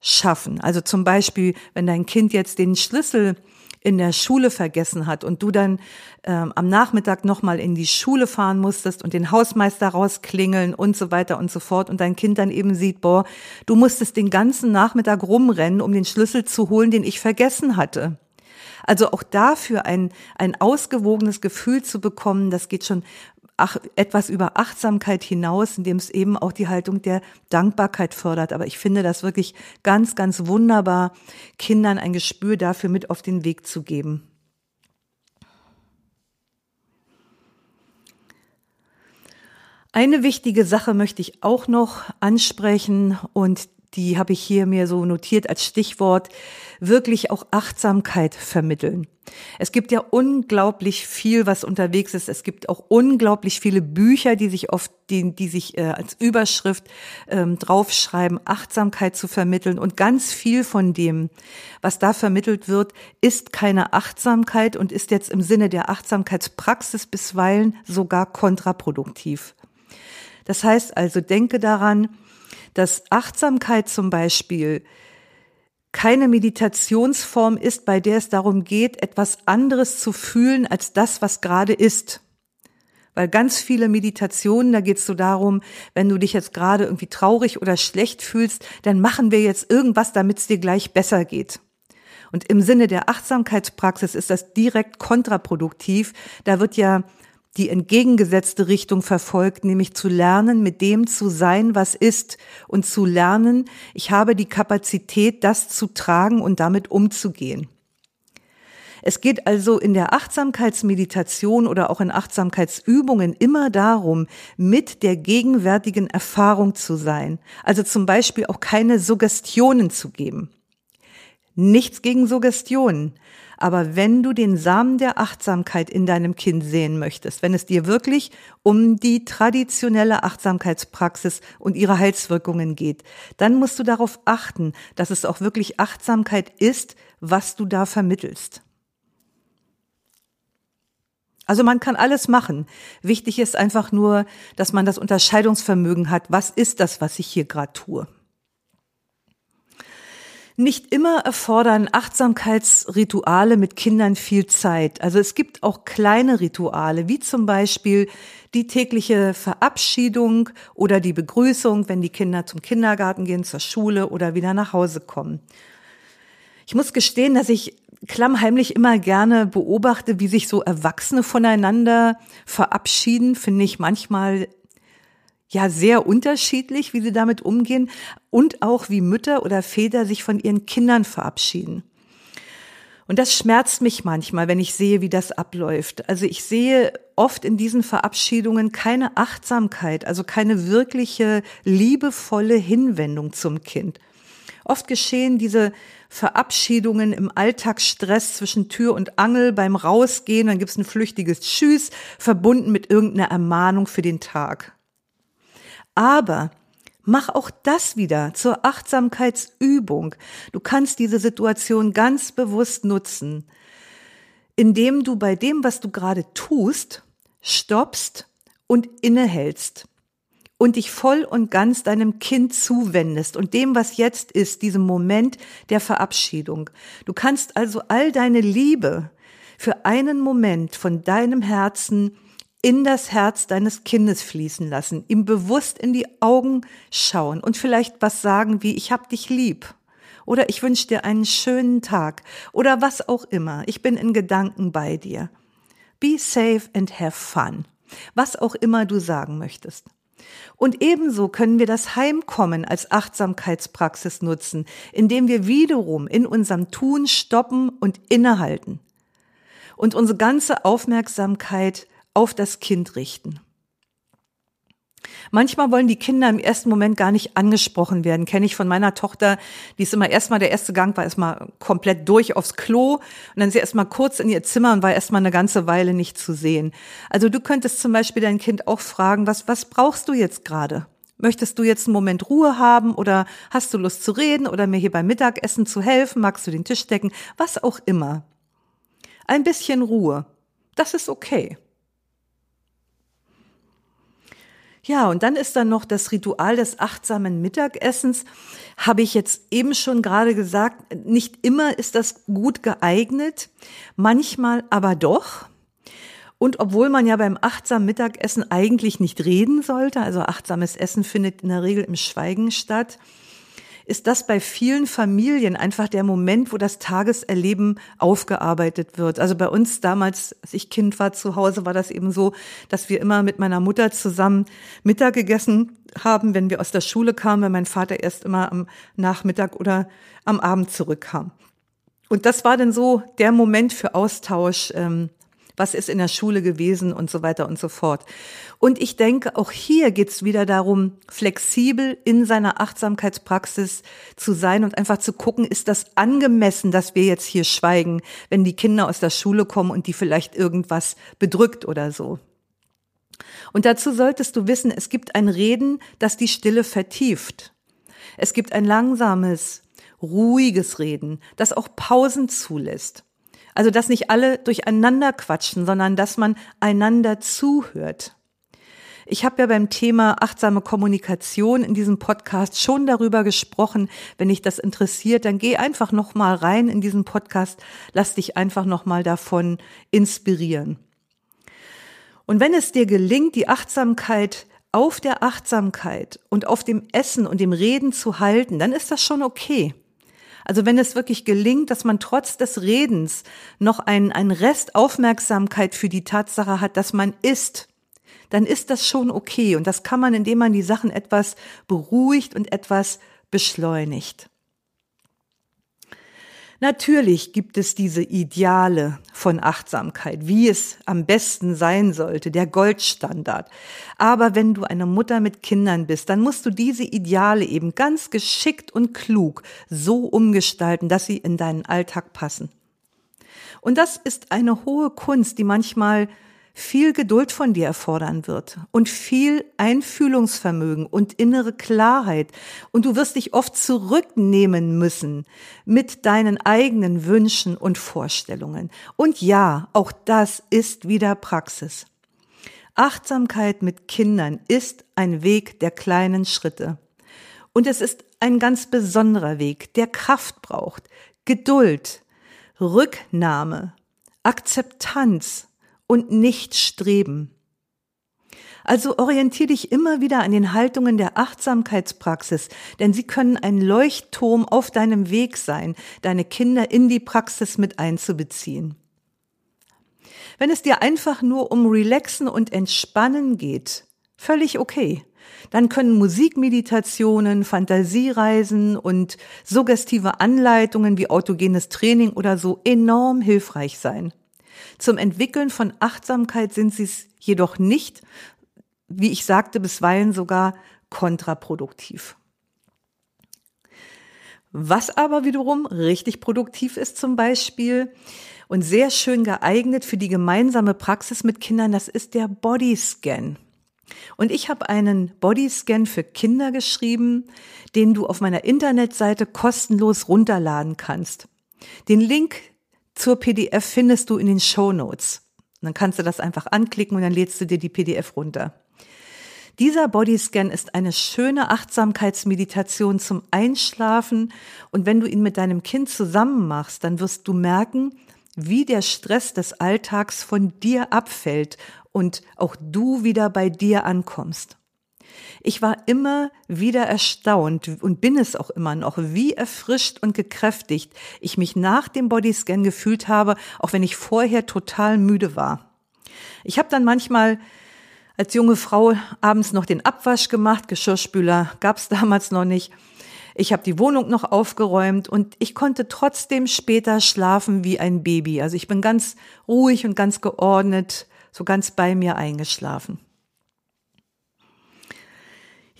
schaffen. Also zum Beispiel, wenn dein Kind jetzt den Schlüssel in der Schule vergessen hat und du dann ähm, am Nachmittag nochmal in die Schule fahren musstest und den Hausmeister rausklingeln und so weiter und so fort und dein Kind dann eben sieht, boah, du musstest den ganzen Nachmittag rumrennen, um den Schlüssel zu holen, den ich vergessen hatte. Also auch dafür ein, ein ausgewogenes Gefühl zu bekommen, das geht schon ach, etwas über Achtsamkeit hinaus, indem es eben auch die Haltung der Dankbarkeit fördert. Aber ich finde das wirklich ganz, ganz wunderbar, Kindern ein Gespür dafür mit auf den Weg zu geben. Eine wichtige Sache möchte ich auch noch ansprechen und die habe ich hier mir so notiert als Stichwort, wirklich auch Achtsamkeit vermitteln. Es gibt ja unglaublich viel, was unterwegs ist. Es gibt auch unglaublich viele Bücher, die sich oft, die, die sich äh, als Überschrift ähm, draufschreiben, Achtsamkeit zu vermitteln. Und ganz viel von dem, was da vermittelt wird, ist keine Achtsamkeit und ist jetzt im Sinne der Achtsamkeitspraxis bisweilen sogar kontraproduktiv. Das heißt also, denke daran, dass Achtsamkeit zum Beispiel keine Meditationsform ist, bei der es darum geht, etwas anderes zu fühlen als das, was gerade ist. Weil ganz viele Meditationen, da geht es so darum, wenn du dich jetzt gerade irgendwie traurig oder schlecht fühlst, dann machen wir jetzt irgendwas, damit es dir gleich besser geht. Und im Sinne der Achtsamkeitspraxis ist das direkt kontraproduktiv. Da wird ja die entgegengesetzte Richtung verfolgt, nämlich zu lernen, mit dem zu sein, was ist und zu lernen, ich habe die Kapazität, das zu tragen und damit umzugehen. Es geht also in der Achtsamkeitsmeditation oder auch in Achtsamkeitsübungen immer darum, mit der gegenwärtigen Erfahrung zu sein. Also zum Beispiel auch keine Suggestionen zu geben. Nichts gegen Suggestionen. Aber wenn du den Samen der Achtsamkeit in deinem Kind sehen möchtest, wenn es dir wirklich um die traditionelle Achtsamkeitspraxis und ihre Heilswirkungen geht, dann musst du darauf achten, dass es auch wirklich Achtsamkeit ist, was du da vermittelst. Also man kann alles machen. Wichtig ist einfach nur, dass man das Unterscheidungsvermögen hat. Was ist das, was ich hier gerade tue? Nicht immer erfordern Achtsamkeitsrituale mit Kindern viel Zeit. Also es gibt auch kleine Rituale, wie zum Beispiel die tägliche Verabschiedung oder die Begrüßung, wenn die Kinder zum Kindergarten gehen, zur Schule oder wieder nach Hause kommen. Ich muss gestehen, dass ich klammheimlich immer gerne beobachte, wie sich so Erwachsene voneinander verabschieden, finde ich manchmal ja sehr unterschiedlich, wie sie damit umgehen und auch wie Mütter oder Väter sich von ihren Kindern verabschieden. Und das schmerzt mich manchmal, wenn ich sehe, wie das abläuft. Also ich sehe oft in diesen Verabschiedungen keine Achtsamkeit, also keine wirkliche liebevolle Hinwendung zum Kind. Oft geschehen diese Verabschiedungen im Alltagsstress zwischen Tür und Angel beim Rausgehen, dann gibt es ein flüchtiges Tschüss, verbunden mit irgendeiner Ermahnung für den Tag. Aber mach auch das wieder zur Achtsamkeitsübung. Du kannst diese Situation ganz bewusst nutzen, indem du bei dem, was du gerade tust, stoppst und innehältst und dich voll und ganz deinem Kind zuwendest und dem, was jetzt ist, diesem Moment der Verabschiedung. Du kannst also all deine Liebe für einen Moment von deinem Herzen in das Herz deines Kindes fließen lassen, ihm bewusst in die Augen schauen und vielleicht was sagen wie ich hab dich lieb oder ich wünsche dir einen schönen Tag oder was auch immer. Ich bin in Gedanken bei dir. Be safe and have fun. Was auch immer du sagen möchtest. Und ebenso können wir das Heimkommen als Achtsamkeitspraxis nutzen, indem wir wiederum in unserem Tun stoppen und innehalten und unsere ganze Aufmerksamkeit auf das Kind richten. Manchmal wollen die Kinder im ersten Moment gar nicht angesprochen werden. Kenne ich von meiner Tochter, die ist immer erstmal, der erste Gang war erstmal komplett durch aufs Klo und dann ist sie erstmal kurz in ihr Zimmer und war erstmal eine ganze Weile nicht zu sehen. Also du könntest zum Beispiel dein Kind auch fragen, was, was brauchst du jetzt gerade? Möchtest du jetzt einen Moment Ruhe haben oder hast du Lust zu reden oder mir hier beim Mittagessen zu helfen? Magst du den Tisch decken? Was auch immer. Ein bisschen Ruhe. Das ist okay. Ja, und dann ist da noch das Ritual des achtsamen Mittagessens. Habe ich jetzt eben schon gerade gesagt, nicht immer ist das gut geeignet, manchmal aber doch. Und obwohl man ja beim achtsamen Mittagessen eigentlich nicht reden sollte, also achtsames Essen findet in der Regel im Schweigen statt, ist das bei vielen Familien einfach der Moment, wo das Tageserleben aufgearbeitet wird. Also bei uns damals, als ich Kind war zu Hause, war das eben so, dass wir immer mit meiner Mutter zusammen Mittag gegessen haben, wenn wir aus der Schule kamen, wenn mein Vater erst immer am Nachmittag oder am Abend zurückkam. Und das war dann so der Moment für Austausch, ähm, was ist in der Schule gewesen und so weiter und so fort. Und ich denke, auch hier geht es wieder darum, flexibel in seiner Achtsamkeitspraxis zu sein und einfach zu gucken, ist das angemessen, dass wir jetzt hier schweigen, wenn die Kinder aus der Schule kommen und die vielleicht irgendwas bedrückt oder so. Und dazu solltest du wissen, es gibt ein Reden, das die Stille vertieft. Es gibt ein langsames, ruhiges Reden, das auch Pausen zulässt. Also, dass nicht alle durcheinander quatschen, sondern dass man einander zuhört. Ich habe ja beim Thema achtsame Kommunikation in diesem Podcast schon darüber gesprochen. Wenn dich das interessiert, dann geh einfach noch mal rein in diesen Podcast, lass dich einfach noch mal davon inspirieren. Und wenn es dir gelingt, die Achtsamkeit auf der Achtsamkeit und auf dem Essen und dem Reden zu halten, dann ist das schon okay. Also wenn es wirklich gelingt, dass man trotz des Redens noch einen, einen Rest Aufmerksamkeit für die Tatsache hat, dass man isst, dann ist das schon okay. Und das kann man, indem man die Sachen etwas beruhigt und etwas beschleunigt. Natürlich gibt es diese Ideale von Achtsamkeit, wie es am besten sein sollte, der Goldstandard. Aber wenn du eine Mutter mit Kindern bist, dann musst du diese Ideale eben ganz geschickt und klug so umgestalten, dass sie in deinen Alltag passen. Und das ist eine hohe Kunst, die manchmal viel Geduld von dir erfordern wird und viel Einfühlungsvermögen und innere Klarheit. Und du wirst dich oft zurücknehmen müssen mit deinen eigenen Wünschen und Vorstellungen. Und ja, auch das ist wieder Praxis. Achtsamkeit mit Kindern ist ein Weg der kleinen Schritte. Und es ist ein ganz besonderer Weg, der Kraft braucht, Geduld, Rücknahme, Akzeptanz und nicht Streben. Also orientier dich immer wieder an den Haltungen der Achtsamkeitspraxis, denn sie können ein Leuchtturm auf deinem Weg sein, deine Kinder in die Praxis mit einzubeziehen. Wenn es dir einfach nur um Relaxen und Entspannen geht, völlig okay. Dann können Musikmeditationen, Fantasiereisen und suggestive Anleitungen wie autogenes Training oder so enorm hilfreich sein. Zum Entwickeln von Achtsamkeit sind sie es jedoch nicht, wie ich sagte, bisweilen sogar kontraproduktiv. Was aber wiederum richtig produktiv ist zum Beispiel, und sehr schön geeignet für die gemeinsame Praxis mit Kindern, das ist der Bodyscan. Und ich habe einen Bodyscan für Kinder geschrieben, den du auf meiner Internetseite kostenlos runterladen kannst. Den Link zur PDF findest du in den Show Notes. Dann kannst du das einfach anklicken und dann lädst du dir die PDF runter. Dieser Bodyscan ist eine schöne Achtsamkeitsmeditation zum Einschlafen und wenn du ihn mit deinem Kind zusammen machst, dann wirst du merken, wie der Stress des Alltags von dir abfällt und auch du wieder bei dir ankommst. Ich war immer wieder erstaunt und bin es auch immer noch, wie erfrischt und gekräftigt ich mich nach dem Bodyscan gefühlt habe, auch wenn ich vorher total müde war. Ich habe dann manchmal als junge Frau abends noch den Abwasch gemacht, Geschirrspüler gab es damals noch nicht ich habe die Wohnung noch aufgeräumt und ich konnte trotzdem später schlafen wie ein Baby. Also ich bin ganz ruhig und ganz geordnet, so ganz bei mir eingeschlafen.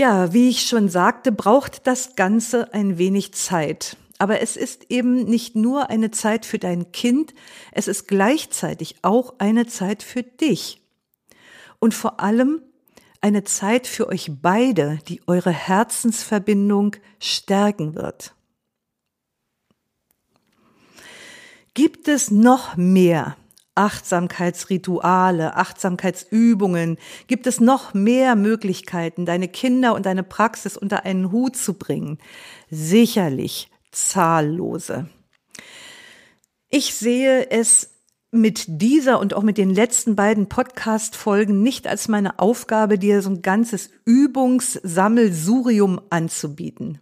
Ja, wie ich schon sagte, braucht das Ganze ein wenig Zeit. Aber es ist eben nicht nur eine Zeit für dein Kind, es ist gleichzeitig auch eine Zeit für dich. Und vor allem eine Zeit für euch beide, die eure Herzensverbindung stärken wird. Gibt es noch mehr Achtsamkeitsrituale, Achtsamkeitsübungen? Gibt es noch mehr Möglichkeiten, deine Kinder und deine Praxis unter einen Hut zu bringen? Sicherlich zahllose. Ich sehe es mit dieser und auch mit den letzten beiden Podcast-Folgen nicht als meine Aufgabe, dir so ein ganzes Übungssammelsurium anzubieten.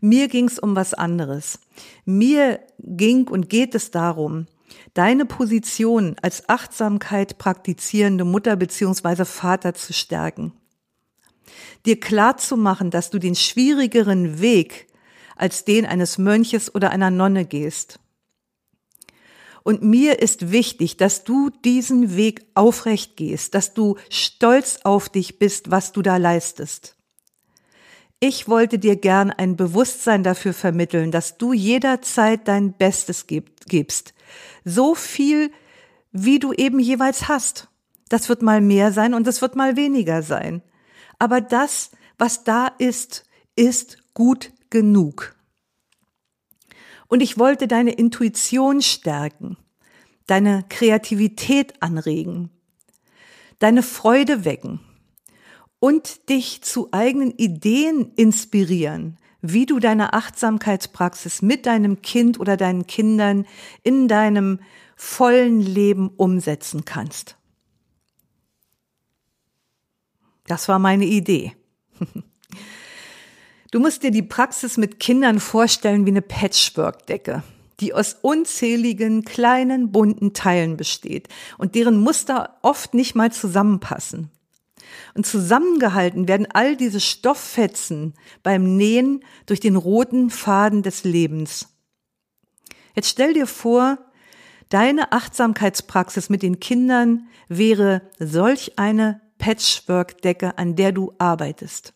Mir ging's um was anderes. Mir ging und geht es darum, deine Position als Achtsamkeit praktizierende Mutter beziehungsweise Vater zu stärken. Dir klar zu machen, dass du den schwierigeren Weg als den eines Mönches oder einer Nonne gehst und mir ist wichtig, dass du diesen Weg aufrecht gehst, dass du stolz auf dich bist, was du da leistest. Ich wollte dir gern ein Bewusstsein dafür vermitteln, dass du jederzeit dein Bestes gibst. So viel, wie du eben jeweils hast. Das wird mal mehr sein und es wird mal weniger sein. Aber das, was da ist, ist gut genug. Und ich wollte deine Intuition stärken, deine Kreativität anregen, deine Freude wecken und dich zu eigenen Ideen inspirieren, wie du deine Achtsamkeitspraxis mit deinem Kind oder deinen Kindern in deinem vollen Leben umsetzen kannst. Das war meine Idee. Du musst dir die Praxis mit Kindern vorstellen wie eine Patchwork-Decke, die aus unzähligen kleinen bunten Teilen besteht und deren Muster oft nicht mal zusammenpassen. Und zusammengehalten werden all diese Stofffetzen beim Nähen durch den roten Faden des Lebens. Jetzt stell dir vor, deine Achtsamkeitspraxis mit den Kindern wäre solch eine Patchwork-Decke, an der du arbeitest.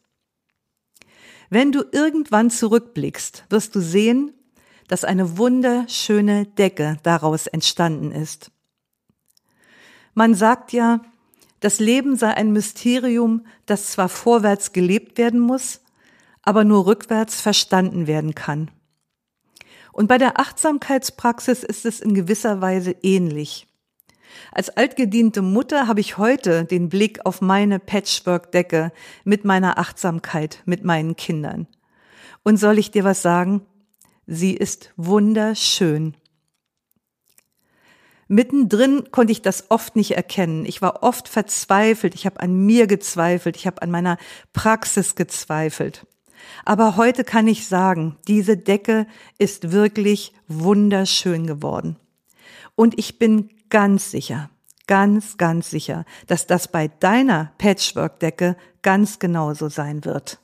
Wenn du irgendwann zurückblickst, wirst du sehen, dass eine wunderschöne Decke daraus entstanden ist. Man sagt ja, das Leben sei ein Mysterium, das zwar vorwärts gelebt werden muss, aber nur rückwärts verstanden werden kann. Und bei der Achtsamkeitspraxis ist es in gewisser Weise ähnlich. Als altgediente Mutter habe ich heute den Blick auf meine Patchwork-Decke mit meiner Achtsamkeit, mit meinen Kindern. Und soll ich dir was sagen? Sie ist wunderschön. Mittendrin konnte ich das oft nicht erkennen. Ich war oft verzweifelt, ich habe an mir gezweifelt, ich habe an meiner Praxis gezweifelt. Aber heute kann ich sagen, diese Decke ist wirklich wunderschön geworden. Und ich bin ganz sicher, ganz, ganz sicher, dass das bei deiner Patchwork-Decke ganz genauso sein wird.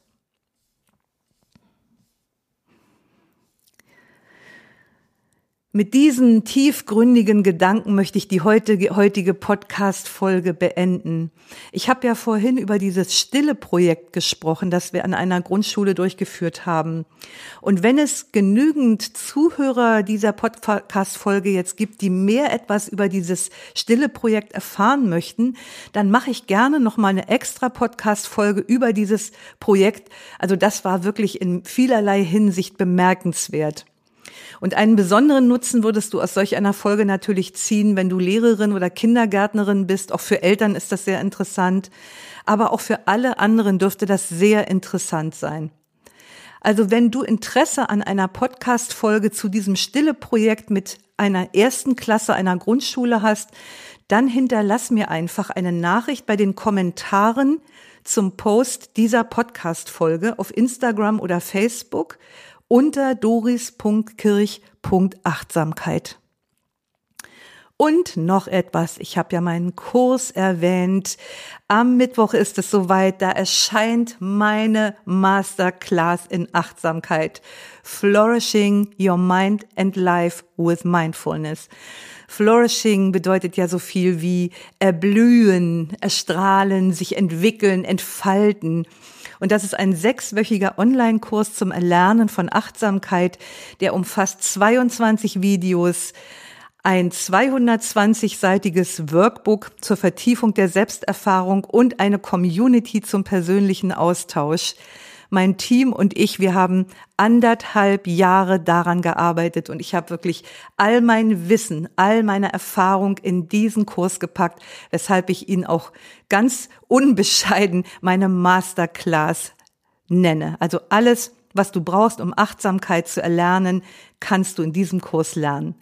Mit diesen tiefgründigen Gedanken möchte ich die heutige, heutige Podcast-Folge beenden. Ich habe ja vorhin über dieses stille Projekt gesprochen, das wir an einer Grundschule durchgeführt haben. Und wenn es genügend Zuhörer dieser Podcast-Folge jetzt gibt, die mehr etwas über dieses stille Projekt erfahren möchten, dann mache ich gerne noch mal eine extra Podcast-Folge über dieses Projekt. Also das war wirklich in vielerlei Hinsicht bemerkenswert. Und einen besonderen Nutzen würdest du aus solch einer Folge natürlich ziehen, wenn du Lehrerin oder Kindergärtnerin bist. Auch für Eltern ist das sehr interessant. Aber auch für alle anderen dürfte das sehr interessant sein. Also wenn du Interesse an einer Podcast-Folge zu diesem Stille-Projekt mit einer ersten Klasse einer Grundschule hast, dann hinterlass mir einfach eine Nachricht bei den Kommentaren zum Post dieser Podcast-Folge auf Instagram oder Facebook unter doris.kirch.achtsamkeit. Und noch etwas, ich habe ja meinen Kurs erwähnt. Am Mittwoch ist es soweit, da erscheint meine Masterclass in Achtsamkeit. Flourishing Your Mind and Life with Mindfulness. Flourishing bedeutet ja so viel wie erblühen, erstrahlen, sich entwickeln, entfalten. Und das ist ein sechswöchiger Online-Kurs zum Erlernen von Achtsamkeit, der umfasst 22 Videos, ein 220-seitiges Workbook zur Vertiefung der Selbsterfahrung und eine Community zum persönlichen Austausch mein Team und ich, wir haben anderthalb Jahre daran gearbeitet und ich habe wirklich all mein Wissen, all meine Erfahrung in diesen Kurs gepackt, weshalb ich ihn auch ganz unbescheiden meine Masterclass nenne. Also alles, was du brauchst, um Achtsamkeit zu erlernen, kannst du in diesem Kurs lernen.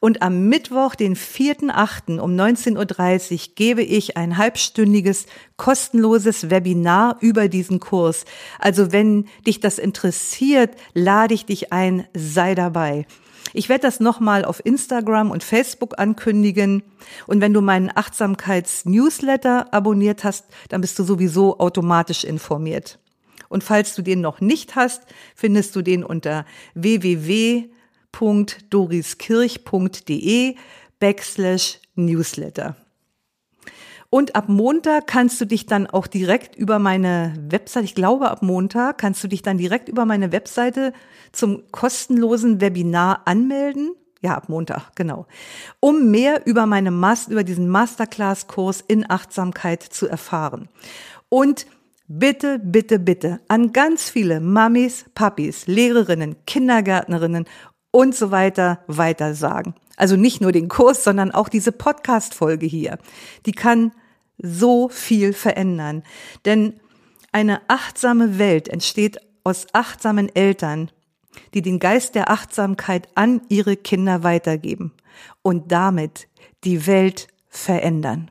Und am Mittwoch, den 4.8. um 19.30 Uhr gebe ich ein halbstündiges kostenloses Webinar über diesen Kurs. Also wenn dich das interessiert, lade ich dich ein, sei dabei. Ich werde das nochmal auf Instagram und Facebook ankündigen. Und wenn du meinen Achtsamkeits-Newsletter abonniert hast, dann bist du sowieso automatisch informiert. Und falls du den noch nicht hast, findest du den unter www.doriskirch.de backslash newsletter. Und ab Montag kannst du dich dann auch direkt über meine Website, ich glaube ab Montag kannst du dich dann direkt über meine Webseite zum kostenlosen Webinar anmelden. Ja, ab Montag, genau. Um mehr über meine Mas über diesen Masterclass-Kurs in Achtsamkeit zu erfahren. Und bitte, bitte, bitte an ganz viele Mamis, Papis, Lehrerinnen, Kindergärtnerinnen und so weiter weiter sagen. Also nicht nur den Kurs, sondern auch diese Podcast-Folge hier. Die kann so viel verändern. Denn eine achtsame Welt entsteht aus achtsamen Eltern, die den Geist der Achtsamkeit an ihre Kinder weitergeben und damit die Welt verändern.